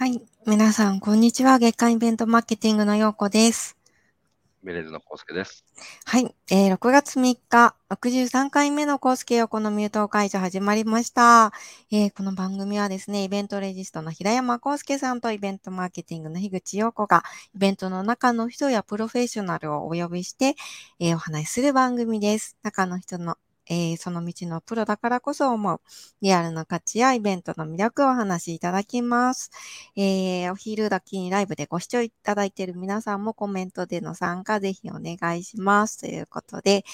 はい。皆さん、こんにちは。月間イベントマーケティングのようこです。ミレーズのコウスケです。はい。えー6月3日、63回目のコースケヨコのミュート解除始まりました。えーこの番組はですね、イベントレジストの平山コウスケさんとイベントマーケティングの樋口陽子が、イベントの中の人やプロフェッショナルをお呼びして、えーお話しする番組です。中の人のえーその道のプロだからこそ思うリアルな価値やイベントの魅力をお話しいただきます。えーお昼時にライブでご視聴いただいている皆さんもコメントでの参加ぜひお願いします。ということで、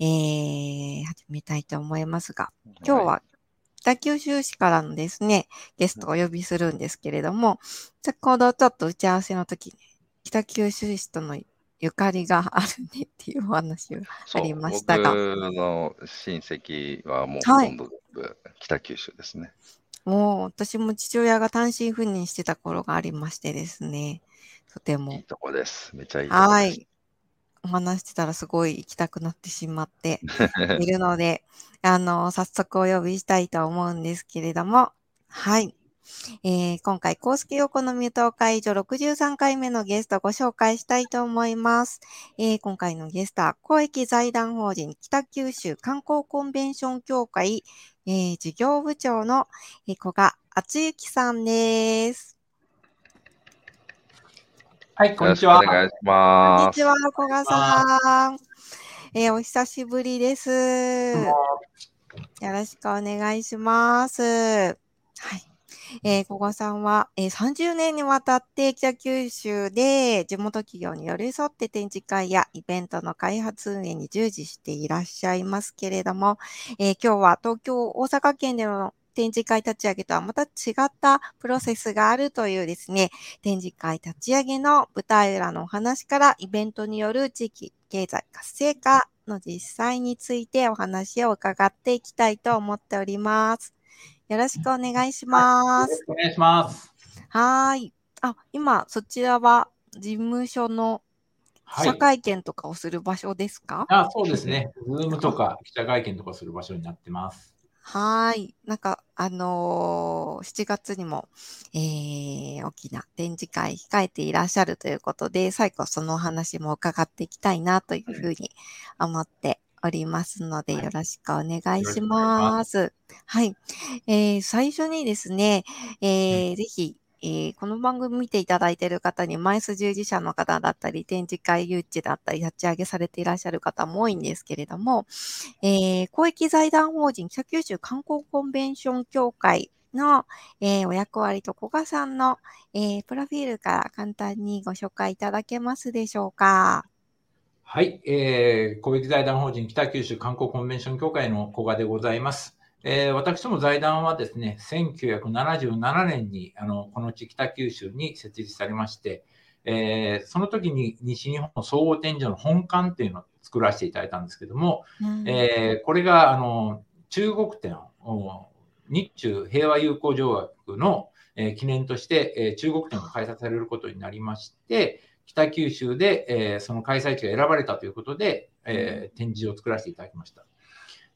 えー始めたいと思いますが、今日は北九州市からのですね、ゲストをお呼びするんですけれども、先ほどちょっと打ち合わせの時に、北九州市とのゆかりがあるねっていうお話がありましたが僕の親戚はもうはいほとんど北九州ですね。もう私も父親が単身赴任してた頃がありましてですね、とていもいとこです。めちゃいい。はい。お話してたらすごい行きたくなってしまって いるので、あの、早速お呼びしたいと思うんですけれども、はい。えー今回、公式横のミュート会場63回目のゲストをご紹介したいと思います。えー今回のゲストは、公益財団法人北九州観光コンベンション協会、えー事業部長の、えー古賀敦之さんです。はい、こんにちは。お願いしこんます。にちは、古賀さん。えーお久しぶりです。よろしくお願いします。はい。えー、古賀さんは、えー30年にわたって北九州で地元企業に寄り添って展示会やイベントの開発運営に従事していらっしゃいますけれども、えー今日は東京、大阪県での展示会立ち上げとはまた違ったプロセスがあるというですね、展示会立ち上げの舞台裏のお話からイベントによる地域経済活性化の実際についてお話を伺っていきたいと思っております。よろしくお願いします。お願いします。はーい。あ、今、そちらは事務所のはい。記者会見とかをする場所ですか？あそうですね。ズームとか記者会見とかする場所になってます。はーい。なんか、あのー7月にも、えー、大きな展示会控えていらっしゃるということで、最後そのお話も伺っていきたいなというふうに思っておりますので、はいよろしくお願いしま。ますはい。えー、最初にですね、えーぜひ、えーこの番組見ていただいている方に、マイス従事者の方だったり、展示会誘致だったり、立ち上げされていらっしゃる方も多いんですけれども、えー公益財団法人北九州観光コンベンション協会の、えーお役割と古賀さんの、えープロフィールから簡単にご紹介いただけますでしょうか。はい。えー、公益財団法人北九州観光コンベンション協会の古賀でございます。えー、私ども財団はですね、1977年にあのこの地北九州に設立されまして、えーその時に西日本総合展示の本館っていうのを作らせていただいたんですけども、うんえーこれがあの中国展お日中平和友好条約の、えー記念として、えー中国展が開催されることになりまして、北九州で、えーその開催地が選ばれたということで、えー展示を作らせていただきました。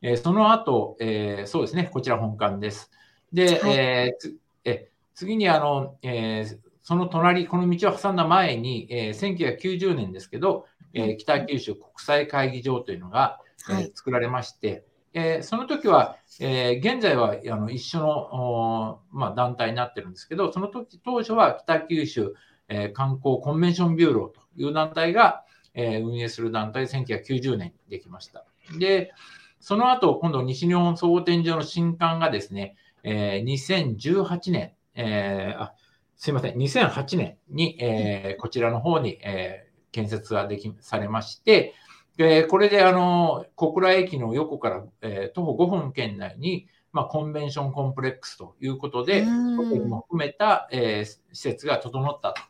えーその後、えーそうですね、こちら本館です。で、はいえーつえ次にあの、えーその隣、この道を挟んだ前に、えー1990年ですけど、えー北九州国際会議場というのが、えーはい作られまして、えーその時は、えー現在はあの一緒の、まあ、団体になってるんですけど、その時当初は北九州、えー観光コンベンションビューローという団体が、えー運営する団体で1990年にできました。で、その後、今度西日本総合展示場の新館がですね、えー2018年、えーあすいません、2008年に、えーこちらの方に、えー建設ができされまして、でこれであの小倉駅の横から、えー徒歩5分圏内に、まあ、コンベンションコンプレックスということで、も含めた、えー施設が整ったと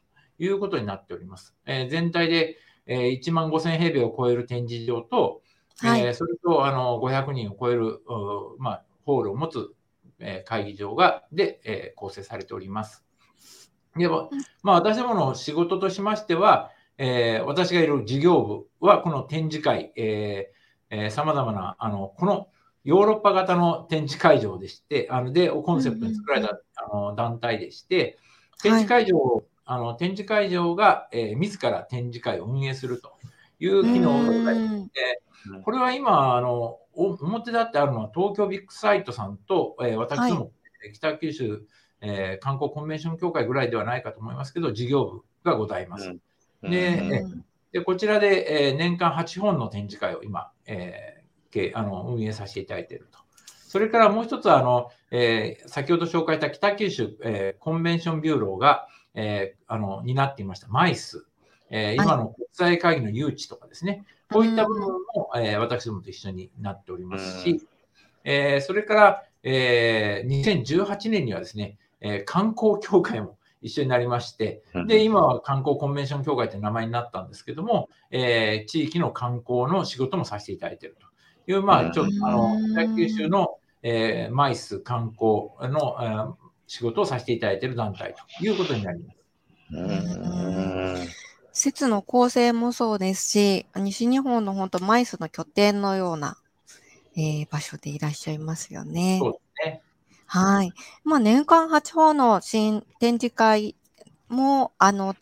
いうことになっております。えー全体で、えー1万5000平米を超える展示場と、はいえーそれとあの500人を超える、うまあ、ホールを持つ、えー会議場がで、えー構成されております。でも、まあ、私どもの仕事としましては、えー私がいる事業部は、この展示会、えーさまざまな、あの、このヨーロッパ型の展示会場でして、あので、コンセプトに作られた、あの団体でして、展示会場を、あの展示会場が、えー、自ら展示会を運営するという機能がございまして、これは今あの、表立ってあるのは東京ビッグサイトさんと、えー、私ども、はい、北九州、えー、観光コンベンション協会ぐらいではないかと思いますけど、事業部がございます。ででこちらで、えー、年間8本の展示会を今、えー、あの運営させていただいていると。それからもう一つあの、えー、先ほど紹介した北九州、えー、コンベンションビューローが、えー、あの担っていました。マイス、えー、今の国際会議の誘致とかですね、こういった部分も、えー、私どもと一緒になっておりますし、えー、それから、えー、2018年にはですね、えー、観光協会も一緒になりまして、で、今は観光コンベンション協会という名前になったんですけども、えー、地域の観光の仕事もさせていただいていると。いう、まあ、ちょっと、あの、北九州の、えー、マイス観光の、えー、仕事をさせていただいている団体ということになります。施設の構成もそうですし、西日本の本当マイスの拠点のような、えー、場所でいらっしゃいますよね。そうですね。はい。まあ、年間8本の新展示会も、あの、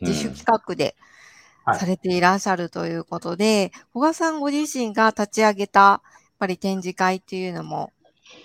自主企画でされていらっしゃるということで、はい、賀さん。ご自身が立ち上げた、やっぱり展示会っていうのも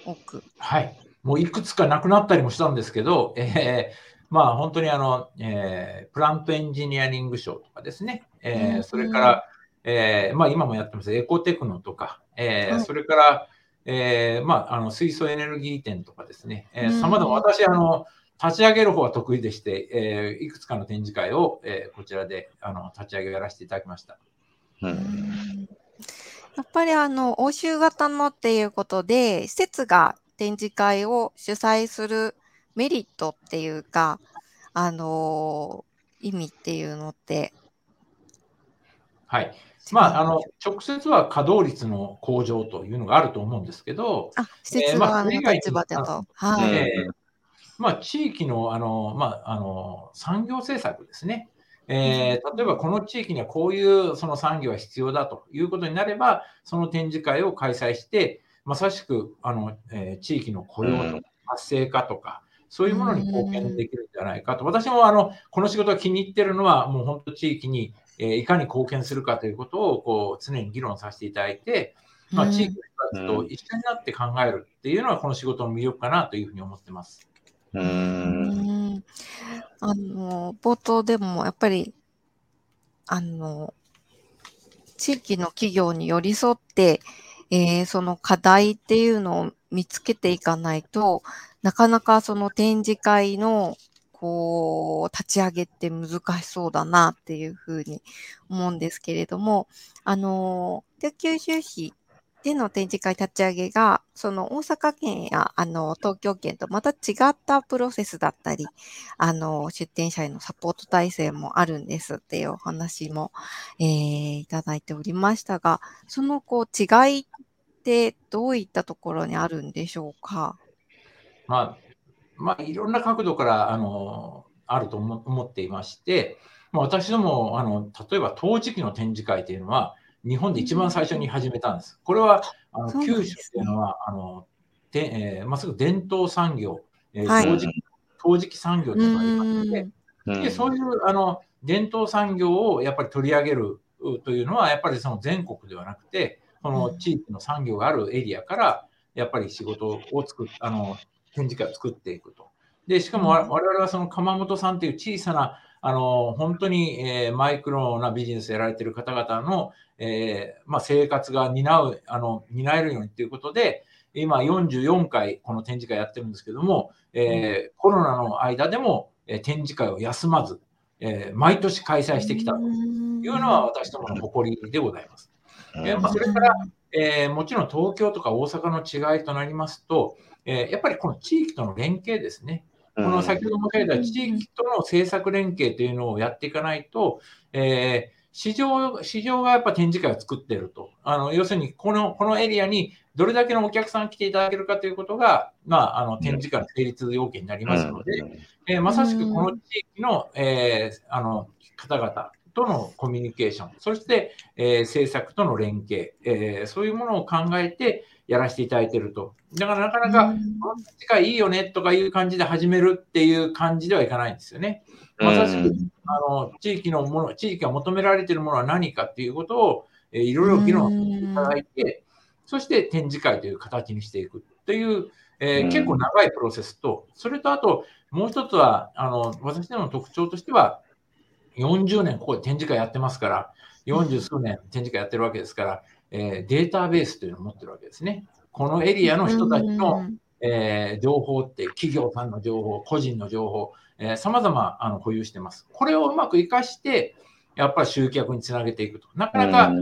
多く。はい。もういくつかなくなったりもしたんですけど、えー、まあ本当にあの、えー、プラントエンジニアリング賞とかですね、えー、それから、えー、まあ今もやってます。エコテクノとか、えー、それから、えー、まあ、あの水素エネルギー展とかですね、えー、様々、私、あの、立ち上げる方は得意でして、えー、いくつかの展示会を、えー、こちらであの立ち上げやらせていただきました。うん、やっぱりあの欧州型のっていうことで、施設が展示会を主催するメリットっていうか、あのー、意味っていうのって。はい。まあ、あの直接は稼働率の向上というのがあると思うんですけど、あ施設側の立場だと。はい。まあ、地域のあの、まあ、あの産業政策ですね。えー、例えばこの地域にはこういうその産業が必要だということになれば、その展示会を開催して、まさしくあの、えー、地域の雇用とか活性化とか、そういうものに貢献できるんじゃないかと。私もあのこの仕事が気に入ってるのは、もう本当地域にえー、いかに貢献するかということをこう常に議論させていただいて、まあ、地域の人たちと一緒になって考えるっていうのは、この仕事の魅力かなというふうに思ってます。うん。あの冒頭でもやっぱりあの地域の企業に寄り添って、えー、その課題っていうのを見つけていかないとなかなかその展示会のこう、立ち上げって難しそうだなっていうふうに思うんですけれども、あの、で九州市での展示会立ち上げが、その大阪県やあの東京県とまた違ったプロセスだったり、あの出展者へのサポート体制もあるんですっていうお話も、えー、いただいておりましたが、そのこう違いってどういったところにあるんでしょうか？まあ、まあ、いろんな角度からあのあると思っていまして、ま、私どもあの例えば陶磁器の展示会というのは日本で一番最初に始めたんです。これはあの九州というのはあので、えー、まあ、すぐ伝統産業、えー、陶磁器陶磁器産業というのがありまして、でそういうあの伝統産業をやっぱり取り上げるというのはやっぱりその全国ではなくてこの地域の産業があるエリアからやっぱり仕事を作っあの展示会を作っていくと。で、しかも我々はその鎌本さんという小さな、あの、本当に、えー、マイクロなビジネスやられている方々の、えー、まあ、生活が担う、あの、担えるようにということで、今44回この展示会やってるんですけども、えー、コロナの間でも、え展示会を休まず、え毎年開催してきたというのは私どもの誇りでございます。えまあ、それから、えもちろん東京とか大阪の違いとなりますと、えー、やっぱりこの地域との連携ですね。この先ほども書いた地域との政策連携というのをやっていかないと、えー、市場、市場がやっぱ展示会を作ってると。あの、要するに、この、このエリアにどれだけのお客さん来ていただけるかということが、まあ、あの、展示会の成立要件になりますので、えー、まさしくこの地域の、えー、あの、方々とのコミュニケーション、そして、えー、政策との連携、えー、そういうものを考えて、やらせていただいてると。だからなかなか、この世界いいよねとかいう感じで始めるっていう感じではいかないんですよね。まさしく、あの地域のもの、地域が求められているものは何かっていうことを、えー、いろいろ議論していただいて、そして展示会という形にしていくという、えー、結構長いプロセスと、それとあと、もう一つは、あの私どもの特徴としては、40年ここで展示会やってますから、40数年展示会やってるわけですから、えー、データベースというのを持ってるわけですね。このエリアの人たちの、えー、情報って企業さんの情報、個人の情報、さまざま保有してます。これをうまく活かして、やっぱり集客につなげていくと。なかなか、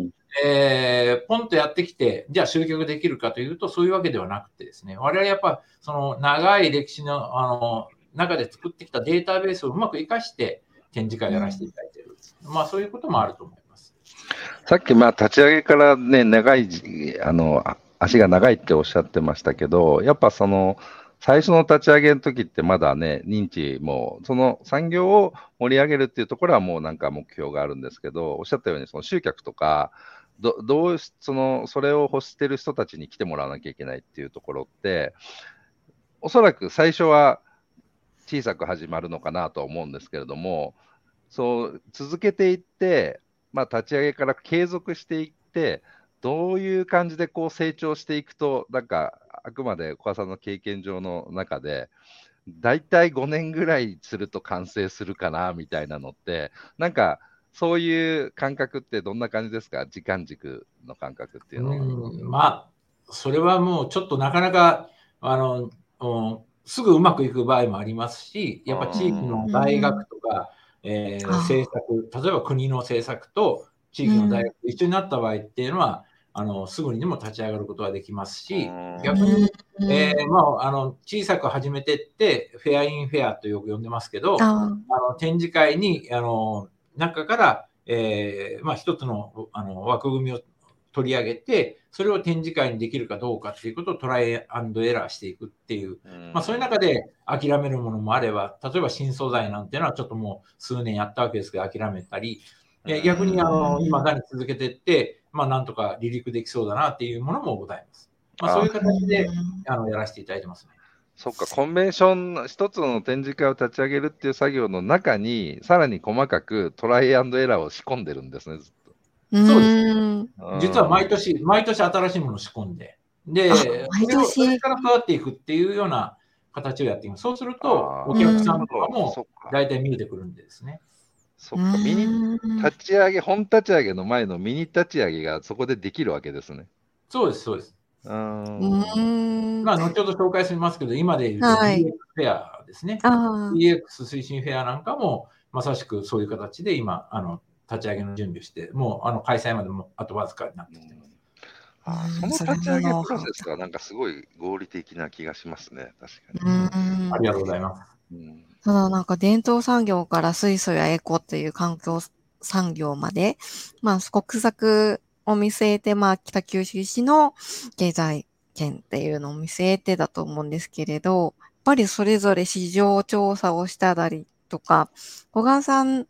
えー、ポンとやってきて、じゃあ集客できるかというと、そういうわけではなくてですね、我々やっぱその長い歴史のあの中で作ってきたデータベースをうまく活かして展示会をやらせていただいている。まあそういうこともあると思います。さっきまあ立ち上げからね、長い、あの、足が長いっておっしゃってましたけど、やっぱその、最初の立ち上げの時ってまだね、認知も、その産業を盛り上げるっていうところはもうなんか目標があるんですけど、おっしゃったようにその集客とか、どどうそのそれを欲してる人たちに来てもらわなきゃいけないっていうところって、おそらく最初は小さく始まるのかなと思うんですけれども、そう続けていって、まあ、立ち上げから継続していって、どういう感じでこう成長していくと、なんかあくまで小川さんの経験上の中で、大体5年ぐらいすると完成するかなみたいなのって、なんかそういう感覚ってどんな感じですか、時間軸の感覚っていうのは。まあ、それはもうちょっとなかなかあの、すぐうまくいく場合もありますし、やっぱ地域の大学とか、えー、政策、例えば国の政策と地域の大学と一緒になった場合っていうのは、あのすぐにでも立ち上がることができますし、逆に、えー、まあ、あの小さく始めてって、フェアインフェアとよく呼んでますけど、あの展示会にあの中から、えーまあ、一つのあの枠組みを取り上げて、それを展示会にできるかどうかっていうことをトライアンドエラーしていくっていう、まあ、そういう中で諦めるものもあれば、例えば新素材なんていうのはちょっともう数年やったわけですけど諦めたり、逆にあの今何続けていって、まあ、なんとか離陸できそうだなっていうものもございます。まあ、そういう形であのやらせていただいてますね。そっか、コンベンション、一つの展示会を立ち上げるっていう作業の中に、さらに細かくトライアンドエラーを仕込んでるんですね、ずっと。そうですね。実は毎年、毎年新しいものを仕込んで、で、それをそれから育っていくっていうような形をやっています。そうすると、お客さんとかも大体見えてくるんでですね。そっか、ミニ立ち上げ、本立ち上げの前のミニ立ち上げがそこでできるわけですね。そうです、そうです。うんまあ、後ほど紹介しますけど、今でいう DX フェアですね。はい、DX 推進フェアなんかも、まさしくそういう形で今、あの立ち上げの準備をして、もうあの開催までもあとわずかになってきてます。あその立ち上げプロセスがなんかすごい合理的な気がしますね、確かに。ありがとうございます。うんただなんか伝統産業から水素やエコっていう環境産業まで、まあ国策を見据えて、まあ北九州市の経済圏っていうのを見据えてだと思うんですけれど、やっぱりそれぞれ市場調査をしたりとか、小川さん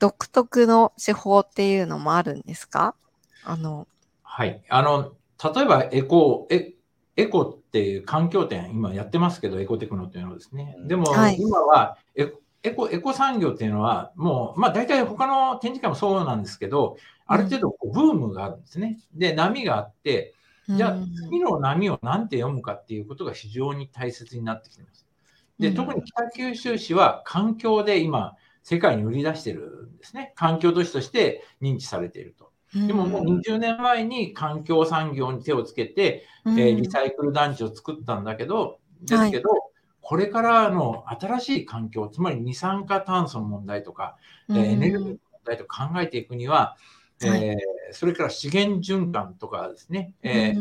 独特の手法っていうのもあるんですか？あの。はい。あの、例えばエコ、えエコっていう環境展、今やってますけど、エコテクノっていうのはですね。でも、今はエエコ、エコ産業っていうのは、もう、まあ大体他の展示会もそうなんですけど、ある程度こうブームがあるんですね。で、波があって、じゃあ次の波を何て読むかっていうことが非常に大切になってきてます。で、特に北九州市は環境で今、世界に売り出してるんですね。環境都市として認知されていると。でももう20年前に環境産業に手をつけて、うん、えー、リサイクル団地を作ったんだけど、ですけど、はい、これからの新しい環境、つまり二酸化炭素の問題とか、うん、エネルギーの問題とか考えていくには、えー、それから資源循環とかですね、えー、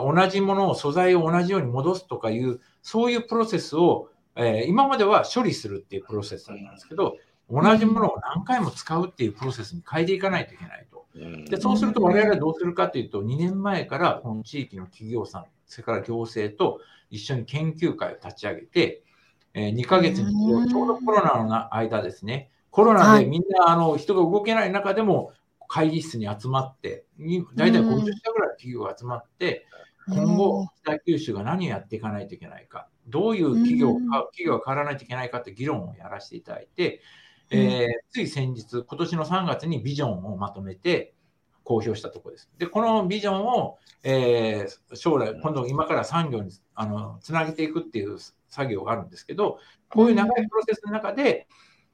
うん、同じものを、素材を同じように戻すとかいう、そういうプロセスを、えー、今までは処理するっていうプロセスだったんですけど、同じものを何回も使うっていうプロセスに変えていかないといけないと。でそうすると我々はどうするかというと、2年前からこの地域の企業さん、それから行政と一緒に研究会を立ち上げて、え2ヶ月にちょうどコロナの間ですね、コロナでみんなあの人が動けない中でも会議室に集まって、大体50社ぐらいの企業が集まって、今後、北九州が何をやっていかないといけないか、どういう企業,、企業が変わらないといけないかって議論をやらせていただいて、えー、つい先日、今年の3月にビジョンをまとめて公表したところです。で、このビジョンを、えー、将来、今度今から産業にあのつなげていくっていう作業があるんですけど、こういう長いプロセスの中で、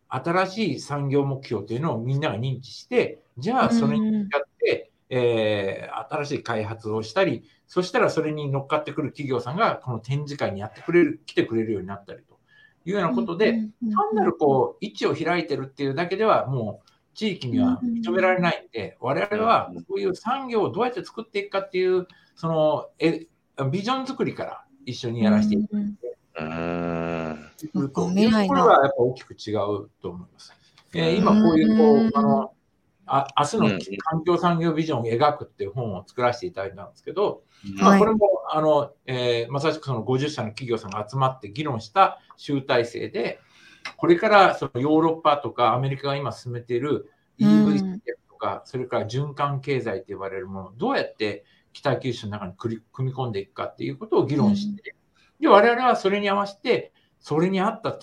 新しい産業目標というのをみんなが認知して、じゃあそれに向かって、えー、新しい開発をしたり、そしたらそれに乗っかってくる企業さんがこの展示会にやってくれる、来てくれるようになったりというようなことで、単なるこう、位置を開いてるっていうだけではもう地域には認められないんで、我々はそういう産業をどうやって作っていくかっていう、そのえビジョン作りから一緒にやらせていただいて、うん、これはやっぱ大きく違うと思います。えー、今こういうこうあのあ明日の環境産業ビジョンを描くっていう本を作らせていただいたんですけど、まあ、これもあの、えー、まさしくその50社の企業さんが集まって議論した集大成で、これからそのヨーロッパとかアメリカが今進めている EV 戦略とか、それから循環経済と呼ばれるものをどうやって北九州の中に組み込んでいくかっていうことを議論して、で我々はそれに合わせて、それに合った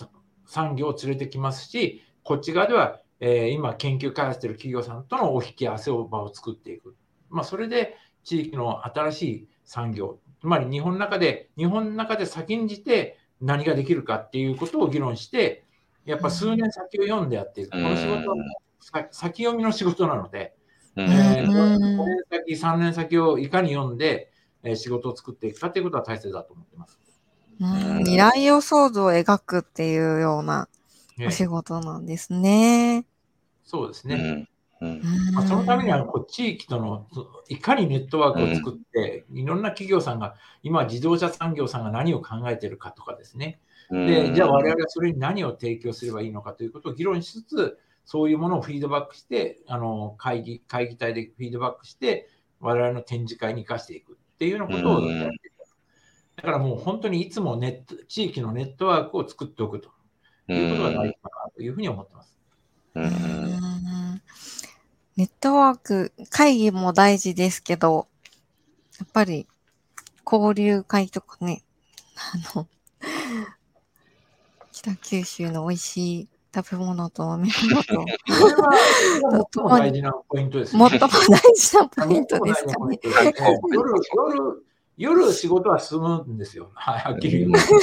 産業を連れてきますし、こっち側ではえー、今研究開発している企業さんとのお引き合わせを場を作っていく。まあ、それで地域の新しい産業、つまり日本の中で、日本の中で先んじて何ができるかっていうことを議論して、やっぱ数年先を読んでやっていく。この仕事は先読みの仕事なので、えー、5年先、3年先をいかに読んで、えー、仕事を作っていくかということは大切だと思っています。未来予想図を描くっていうようなお仕事なんですね。そうですね。まあ、そのためにはこう地域とのいかにネットワークを作って、いろんな企業さんが今自動車産業さんが何を考えているかとかですね。でじゃあ我々はそれに何を提供すればいいのかということを議論しつつそういうものをフィードバックしてあの会議会議体でフィードバックして我々の展示会に生かしていくっていうようなことをやっていく。だからもう本当にいつもネット地域のネットワークを作っておくということが大事かなというふうに思ってます。ネットワーク、会議も大事ですけど、やっぱり交流会とかね、あの、北九州の美味しい食べ物と飲み物と、最も大事なポイントです、ね。最も大事なポイントですかね。夜、夜、夜仕事は進むんですよ。はっきり言う。そ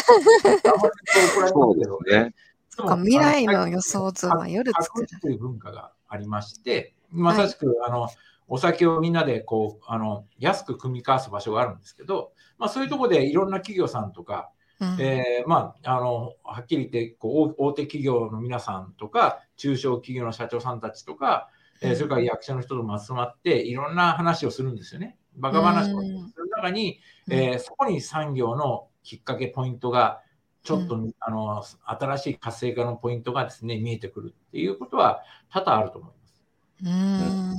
うですね。か未来の予想図は夜作る。という文化がありまして、まさしく、はい、あのお酒をみんなでこうあの安く組み交わす場所があるんですけど、まあ、そういうところでいろんな企業さんとか、うん、えー、まあ、あのはっきり言ってこう大手企業の皆さんとか中小企業の社長さんたちとか、えー、それから役所の人とも集まっていろんな話をするんですよね。バカ話をする。中に、うん、えー、そこに産業のきっかけポイントがちょっと、うん、あの新しい活性化のポイントがですね見えてくるっていうことは多々あると思います。うん、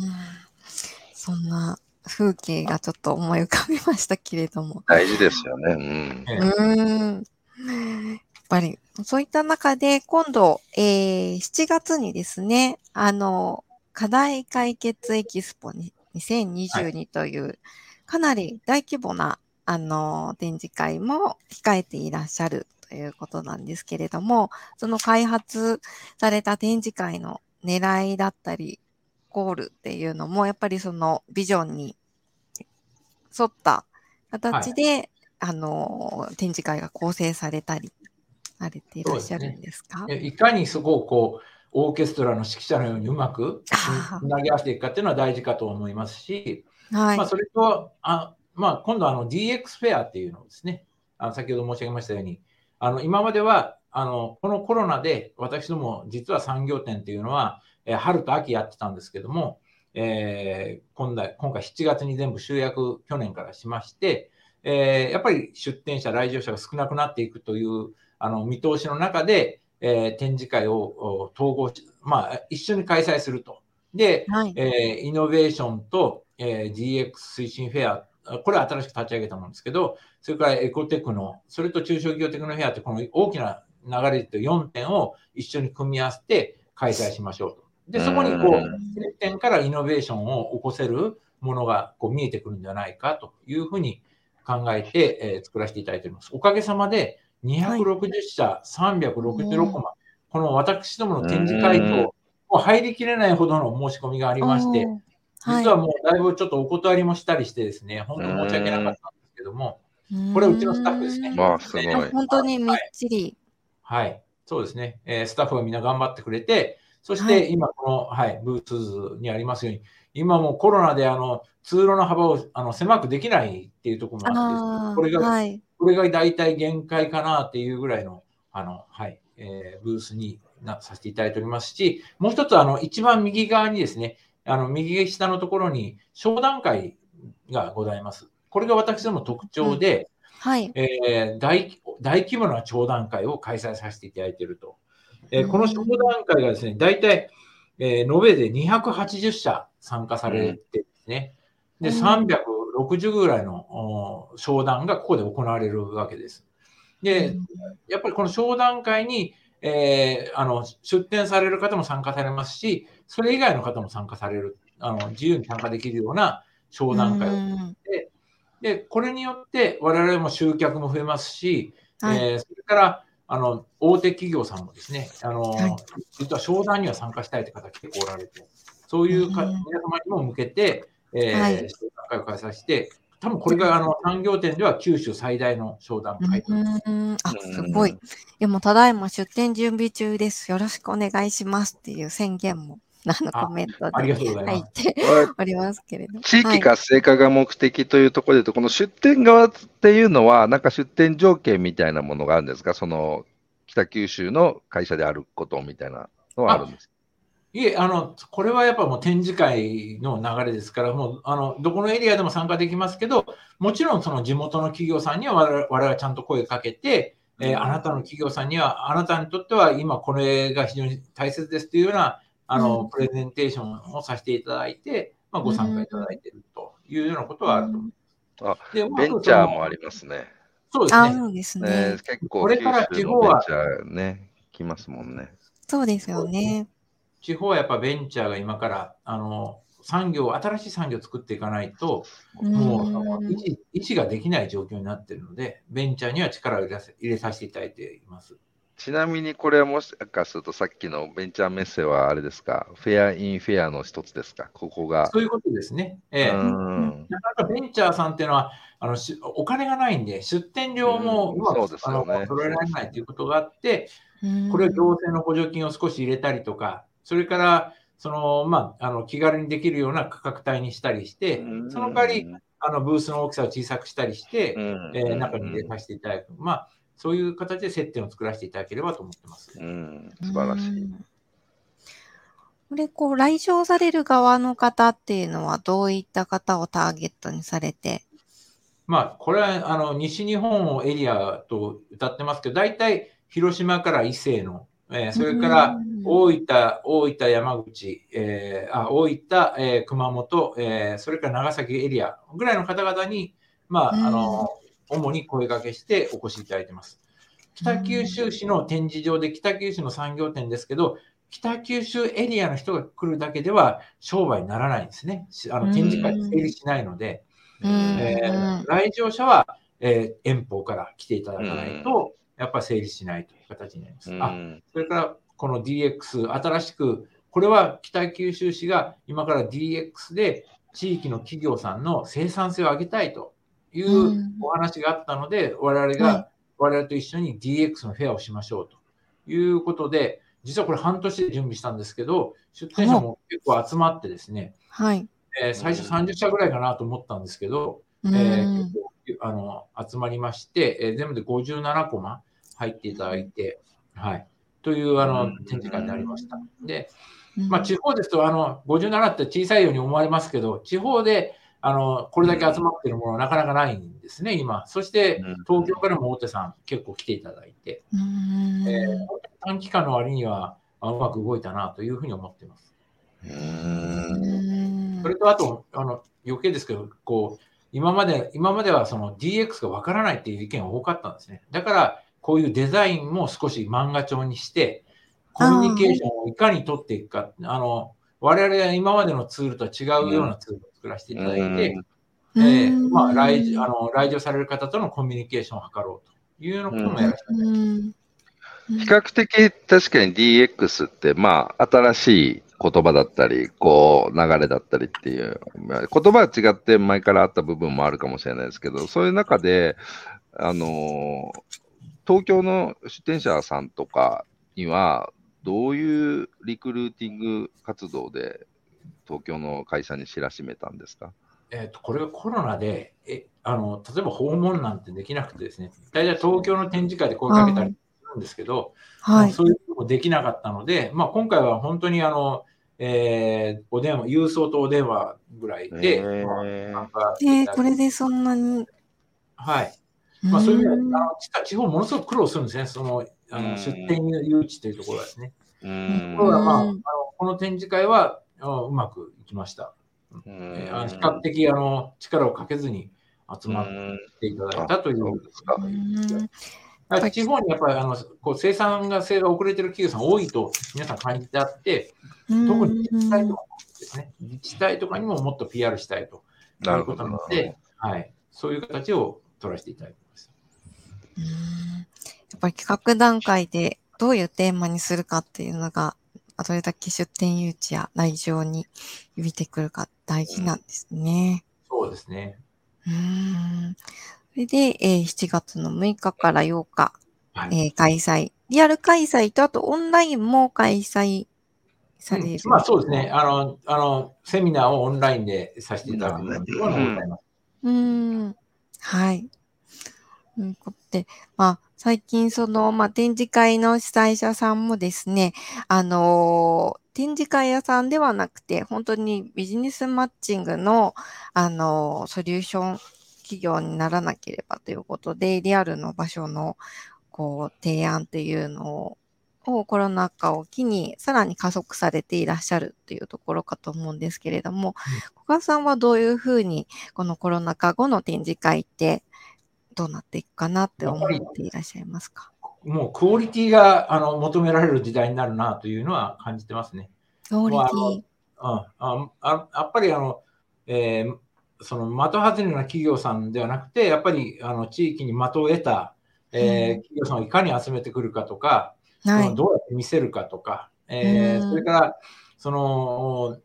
そんな風景がちょっと思い浮かびましたけれども。大事ですよね。うん。うんやっぱり、そういった中で、今度、えー、7月にですね、あの、課題解決エキスポに2022という、はい、かなり大規模な、あの、展示会も控えていらっしゃるということなんですけれども、その開発された展示会の狙いだったり、ゴールっていうのも、やっぱりそのビジョンに沿った形で、はい、あの、展示会が構成されたり、されていらっしゃるんですか、ね、いかにそこをこう、オーケストラの指揮者のようにうまくつなぎ合わせていくかっていうのは大事かと思いますし、はい、まあ、それと、あまあ、今度あの DX フェアっていうのをですね、あの先ほど申し上げましたように、あの今まではあのこのコロナで私ども実は産業展っていうのは、えー、春と秋やってたんですけども、えー、今回今回7月に全部集約去年からしまして、えー、やっぱり出展者、来場者が少なくなっていくというあの見通しの中で、えー、展示会を統合し、まあ、一緒に開催すると。で、はい、えー、イノベーションと、えー、DX 推進フェアこれは新しく立ち上げたものですけど、それからエコテクノ、それと中小企業テクノフェアってこの大きな流れと4点を一緒に組み合わせて開催しましょうと。で、そこにこう、接点からイノベーションを起こせるものがこう見えてくるんじゃないかというふうに考えて、えー作らせていただいております。おかげさまで260社、366コマ、この私どもの展示会うんと、入りきれないほどの申し込みがありまして、実はもうだいぶちょっとお断りもしたりしてですね、本当に申し訳なかったんですけども、うん。これうちのスタッフですね。まあ、すごい。あ本当にみっちり。はい、そうですね、えースタッフがみんな頑張ってくれて、そしはい。て今、この、はい、ブーツにありますように、今もうコロナであの通路の幅をあの狭くできないっていうところもあってですね、あこれが、あ、はい。これが大体限界かなっていうぐらいの、あの、はい、えーブースになさせていただいておりますし、もう一つ、あの、一番右側にですね、あの、右下のところに商談会がございます。これが私どもの特徴で、はい。えー大大規模な商談会を開催させていただいていると。えーこの商談会がですね、大体、えー延べで280社参加されてですね、で、うん360ぐらいのお商談がここで行われるわけです。で、やっぱりこの商談会に、えーあの出展される方も参加されますし、それ以外の方も参加される、あの自由に参加できるような商談会をうん。で、これによって我々も集客も増えますし、はい。えーそれからあの大手企業さんもですね、あのはい。実は商談には参加したいという方結構おられて、そういう皆様にも向けて、えーはい。商談会を開催して、多分これがあの産業展では九州最大の商談会と、うんあ、すごい。でも、ただいま出店準備中です。よろしくお願いしますっていう宣言も、あのあコメントで。入っておりますけれど。地域はい活性化が目的というところで言うと、この出店側っていうのは、なんか出店条件みたいなものがあるんですか、その北九州の会社であることみたいなのはあるんですか？いえ、あの、これはやっぱもう展示会の流れですから、もう、あの、どこのエリアでも参加できますけど、もちろんその地元の企業さんには我々はちゃんと声かけて、えーあなたの企業さんには、あなたにとっては今これが非常に大切ですというような、あの、うんプレゼンテーションをさせていただいて、まあ、ご参加いただいているというようなことはあると思います。でまあベンチャーもありますね。あ、そうですね。そうですねね。結構、これから地方はね、来ますもんね。そうですよね。地方はやっぱベンチャーが今から、あの、産業、新しい産業を作っていかないと、もう維持維持ができない状況になっているので、ベンチャーには力を入れさせ入れさせていただいています。ちなみにこれはもしかするとさっきのベンチャーメッセはあれですか、フェアインフェアの一つですか、ここが。そういうことですね。ええ。うん。なかなかベンチャーさんっていうのは、あのしお金がないんで、出店料もうまく、ね。あの取られられないということがあって、うん。これは行政の補助金を少し入れたりとか、それから、そのまあ、あの気軽にできるような価格帯にしたりして、その代わり、あのブースの大きさを小さくしたりして、うん。えー中に入れさせていただく、まあ、そういう形で接点を作らせていただければと思ってます。うん、素晴らしい。うん。これ、こう、来場される側の方っていうのは、どういった方をターゲットにされて？まあ、これはあの西日本をエリアと歌ってますけど、大体広島から伊勢の、えーそれからうん大分、大分、山口、えーあ大分、えー熊本、えーそれから長崎エリアぐらいの方々に、まあ、あの主に声掛けしてお越しいただいてます。北九州市の展示場で北九州の産業展ですけど、北九州エリアの人が来るだけでは商売にならないんですね。しあの展示会成立しないので、うん。えーうん来場者は、えー遠方から来ていただかないと、やっぱり成立しないという形になります。あうんそれからこの DX、新しく、これは北九州市が今から DX で地域の企業さんの生産性を上げたいというお話があったので、我々はが、我々と一緒に DX のフェアをしましょうということで、実はこれ半年で準備したんですけど、出店者も結構集まってですね、はい。えー最初30社ぐらいかなと思ったんですけど、うんえー結構あの集まりまして、えー全部で57コマ入っていただいて、はい、というあのうん展示会になりました。で、うんまあ、地方ですとあの57って小さいように思われますけど、地方であのこれだけ集まっているものはなかなかないんですね、今。そして東京からも大手さん結構来ていただいて、うんえー短期間の割にはあうまく動いたなというふうに思っています。うんそれとあと、あの余計ですけど、こう今まで今まではその DX がわからないっていう意見が多かったんですね。だから、こういうデザインも少し漫画調にして、コミュニケーションをいかに取っていくか、あの我々が今までのツールとは違うようなツールを作らせていただいて、えまあ、来あの来場される方とのコミュニケーションを図ろうというようなこともやらせていただいて比較的確かに DX って、まあ、新しい言葉だったり、こう、流れだったりっていう、まあ言葉は違って前からあった部分もあるかもしれないですけど、そういう中で、あのー東京の出店者さんとかには、どういうリクルーティング活動で東京の会社に知らしめたんですか？えーとこれがコロナでえあの、例えば訪問なんてできなくてですね、大体東京の展示会で声かけたりするんですけど、はい。そういうこともできなかったので、まあ、今回は本当にあの、えーお電話、郵送とお電話ぐらいで、へーまあ参加してえー、これでそんなに？はい。まあ、そういう意味でん。はあの地地方ものすごく苦労するんですね、そのあうん。の出店誘致というところはですね。うとんころがまあ、あうんのこの展示会はあうまくいきました。えーあの比較的あの力をかけずに集まっていただいたというそう地方にやっぱりあのこう生産が性が遅れてる企業さん多いと皆さん感じてあって、特に自治体とかですね、自治体とかにももっと PR したいとないうことなの。で、はい、そういう形を取らせていただいてやっぱり企画段階でどういうテーマにするかっていうのが、どれだけ出店誘致や来場に響いてくるか大事なんですね。そうですね。うんそれで、えー7月の6日から8日、はいえー開催。リアル開催と、あとオンラインも開催される。うんまあそうですねあのあの、セミナーをオンラインでさせていただくようなところもございます。うーん。はい。ということで、まあ、最近その、まあ、展示会の主催者さんもですね、あのー展示会屋さんではなくて、本当にビジネスマッチングの、あのーソリューション企業にならなければということで、リアルの場所の、こう、提案っていうのを、をコロナ禍を機にさらに加速されていらっしゃるっていうところかと思うんですけれども、小川さんはどういうふうにこのコロナ禍後の展示会ってどうなっていくかなって思っていらっしゃいますか？もうクオリティがあの求められる時代になるなというのは感じてますね。クオリテまあィ。うん、ああやっぱりあの、えーその的外れな企業さんではなくて、やっぱりあの地域に的を得た、えーうん企業さんをいかに集めてくるかとか、はい。どうやって見せるかとか、えーうんそれから、その、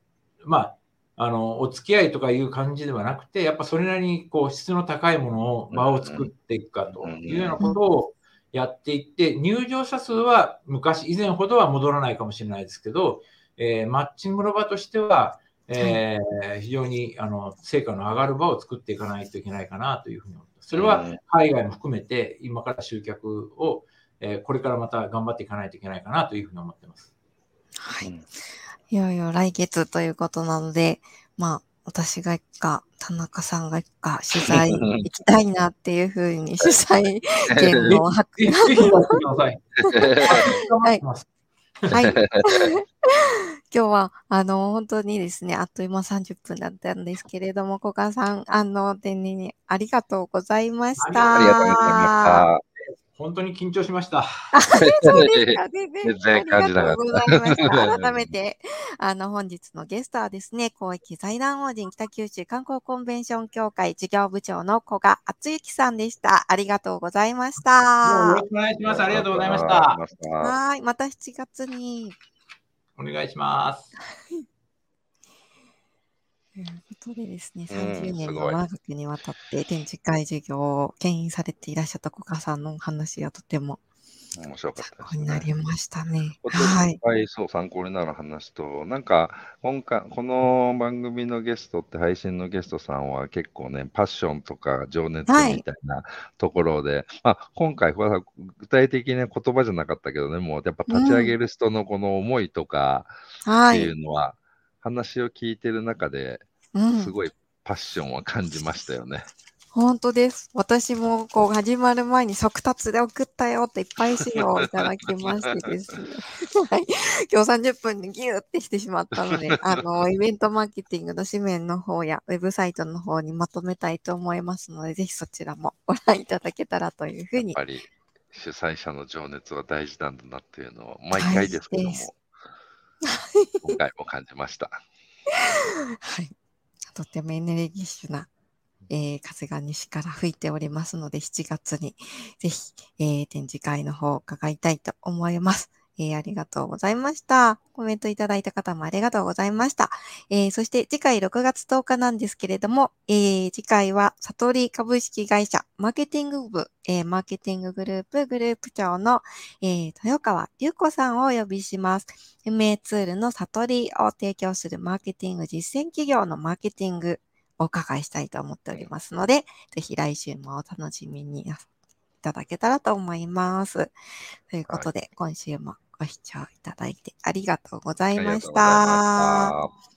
まあ、あの、お付き合いとかいう感じではなくて、やっぱそれなりにこう質の高いものを、場を作っていくかというようなことをやっていって、入場者数は昔、以前ほどは戻らないかもしれないですけど、えーマッチングの場としては、えー非常にあの成果の上がる場を作っていかないといけないかなというふうに思います。それは海外も含めて、今から集客を、えーこれからまた頑張っていかないといけないかなというふうに思ってます。はい。うんいよいよ来月ということなので、まあ、私が行くか、田中さんが行くか、取材 行きたいなっていうふうに、取材権の発ぜひぜひやってください。はい。今日は、あの、本当にですね、あっという間30分だったんですけれども、小川さん、あの、天然にありがとうございました。ありがとうございま本当に緊張しました。そうですか、全然。全然感じなかったありがとうございました。改めて、あの、本日のゲストはですね、公益財団法人北九州観光コンベンション協会事業部長の古賀敦之さんでした。ありがとうございましよたろ。しくお願いします。ありがとうございましあた。りがとうございましたはい、また7月に。お願いします。とでですね、うん30年の長くにわたって展示会事業を牽引されていらっしゃった小川さんのお話がとても面白かったです参考になりね。ましたね。ははいい。、そう、参考になる話と、なんか、今回、この番組のゲストって、配信のゲストさんは結構ね、パッションとか情熱はいみたいなところで、まあ、今回、具体的な言葉じゃなかったけどね、もうやっぱ立ち上げる人のこの思いとかっていはい。うのは、話を聞いてる中でうんす。ごいパッションを感じましたよね。本当です。私もこう始まる前に速達で送ったよっていっぱい資料をいただきましてですね。はい。今日30分でギューってしてしまったので、あの、イベントマーケティングの紙面の方やウェブサイトの方にまとめたいと思いますので、ぜひそちらもご覧いただけたらというふうにやっぱり主催者の情熱は大事なんだなっていうのを、毎回ですけども 今回も感じました。はい。とてもエネルギッシュなえー風が西から吹いておりますので、7月にぜひ、えー展示会の方を伺いたいと思います。えーありがとうございました。コメントいただいた方もありがとうございました。えーそして次回6月10日なんですけれども、えー次回は悟り株式会社マーケティング部、えーマーケティンググループグループ長の、えー豊川隆子さんをお呼びします。MA ツールの悟りを提供するマーケティング実践企業のマーケティングをお伺いしたいと思っておりますので、ぜひ来週もお楽しみにいただけたらと思います。ということで、今週もご視聴いただいてありがとうございまし。た。